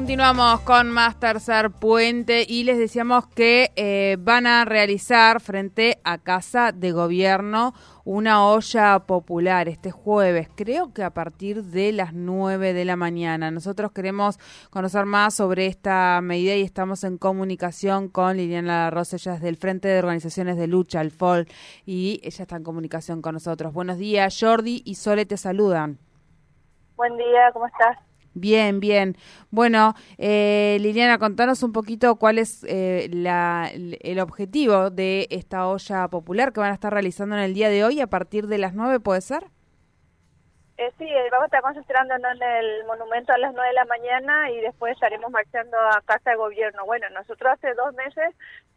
Continuamos con más tercer puente y les decíamos que eh, van a realizar frente a Casa de Gobierno una olla popular este jueves, creo que a partir de las 9 de la mañana. Nosotros queremos conocer más sobre esta medida y estamos en comunicación con Liliana Rosa, del Frente de Organizaciones de Lucha, el FOL, y ella está en comunicación con nosotros. Buenos días, Jordi y Sole te saludan. Buen día, ¿cómo estás? Bien, bien. Bueno, eh, Liliana, contanos un poquito cuál es eh, la, el objetivo de esta olla popular que van a estar realizando en el día de hoy a partir de las nueve, ¿puede ser? Eh, sí, eh, vamos a estar concentrándonos en el monumento a las nueve de la mañana y después estaremos marchando a Casa de Gobierno. Bueno, nosotros hace dos meses,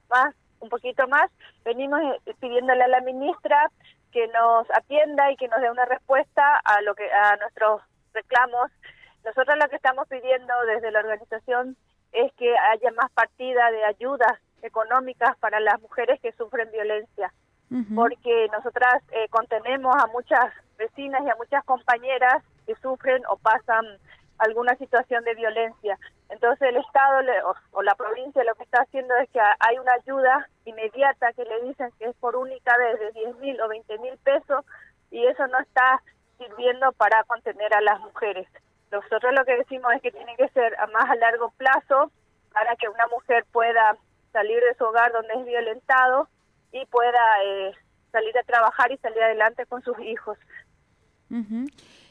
más, un poquito más, venimos eh, pidiéndole a la ministra que nos atienda y que nos dé una respuesta a lo que a nuestros reclamos nosotros lo que estamos pidiendo desde la organización es que haya más partida de ayudas económicas para las mujeres que sufren violencia, porque nosotras eh, contenemos a muchas vecinas y a muchas compañeras que sufren o pasan alguna situación de violencia. Entonces el Estado o, la provincia lo que está haciendo es que hay una ayuda inmediata que le dicen que es por única vez de 10 mil o 20 mil pesos y eso no está sirviendo para contener a las mujeres. Nosotros lo que decimos es que tiene que ser a más a largo plazo para que una mujer pueda salir de su hogar donde es violentado y pueda eh, salir a trabajar y salir adelante con sus hijos.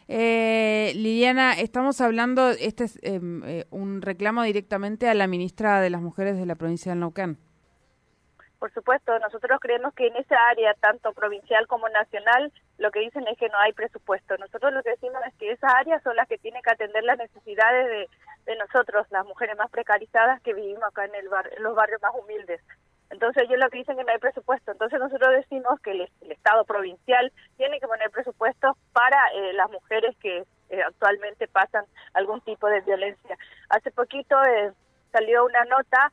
eh, Liliana, estamos hablando, este es em, eh, un reclamo directamente a la ministra de las Mujeres de la provincia de Neuquén. Por supuesto, nosotros creemos que en esa área, tanto provincial como nacional, lo que dicen es que no hay presupuesto. Nosotros lo que decimos es que esas áreas son las que tienen que atender las necesidades de, de nosotros, las mujeres más precarizadas que vivimos acá en, el en los barrios más humildes. Entonces ellos lo que dicen que no hay presupuesto. Entonces nosotros decimos que el, Estado provincial tiene que poner presupuestos para eh, las mujeres que eh, actualmente pasan algún tipo de violencia. Hace poquito eh, salió una nota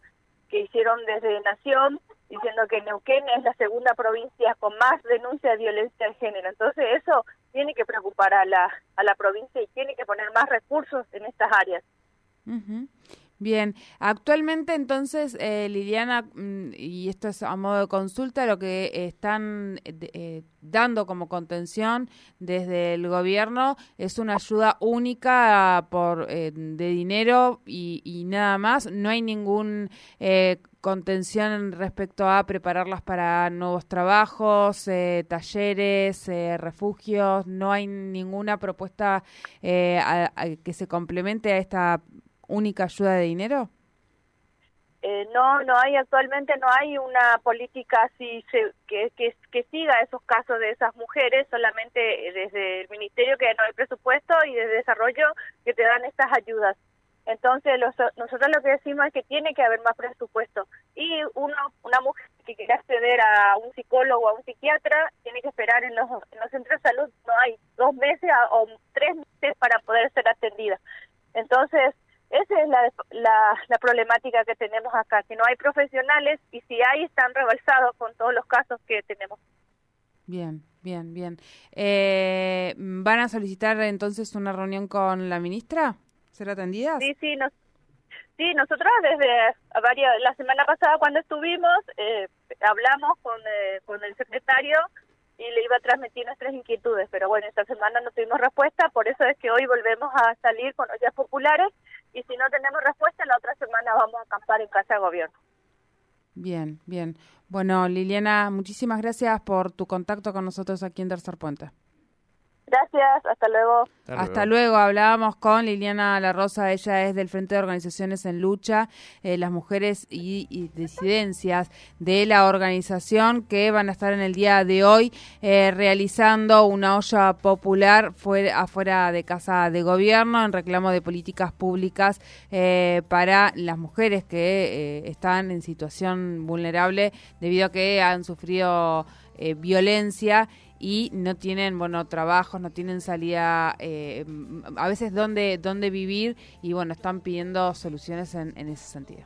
que hicieron desde Nación diciendo que Neuquén es la segunda provincia con más denuncia de violencia de género. Entonces eso tiene que preocupar a la, a la provincia y tiene que poner más recursos en estas áreas. Bien, actualmente entonces, eh, Liliana, mm, y esto es a modo de consulta, lo que están eh, dando como contención desde el gobierno es una ayuda única por eh, de dinero y, y, nada más. No hay ningún contención respecto a prepararlas para nuevos trabajos, talleres, refugios. No hay ninguna propuesta que se complemente a esta única ayuda de dinero? Eh, no, no hay actualmente, no hay una política así que, que, siga esos casos de esas mujeres, solamente desde el ministerio que no hay presupuesto y de desarrollo que te dan estas ayudas. Entonces nosotros lo que decimos es que tiene que haber más presupuesto y uno, una mujer que quiere acceder a un psicólogo o a un psiquiatra tiene que esperar los, en los centros de salud, no hay dos meses o tres meses para poder ser atendida. Entonces esa es la, la, problemática que tenemos acá, que no hay profesionales y si hay están rebalsados con todos los casos que tenemos. Bien, bien, bien. Eh, ¿Van a solicitar entonces una reunión con la ministra? ¿Ser atendidas? Sí, sí, nos, sí nosotros desde varias, la semana pasada cuando estuvimos eh, hablamos con, eh, con el secretario y le iba a transmitir nuestras inquietudes, pero bueno, esta semana no tuvimos respuesta, por eso es que hoy volvemos a salir con ollas populares y si no tenemos respuesta, la otra semana vamos a acampar en casa de gobierno. Bien, bien. Bueno, Liliana, muchísimas gracias por tu contacto con nosotros aquí en Tercer Puente. Gracias, hasta luego. Hasta, luego. Hablábamos con Liliana La Rosa, ella es del Frente de Organizaciones en Lucha, eh, las mujeres y, disidencias de la organización que van a estar en el día de hoy eh, realizando una olla popular fuera, afuera de Casa de Gobierno en reclamo de políticas públicas eh, para las mujeres que están en situación vulnerable debido a que han sufrido violencia y no tienen, bueno, trabajos, no tienen salida, eh, a veces dónde, dónde vivir y, bueno, están pidiendo soluciones en, en ese sentido.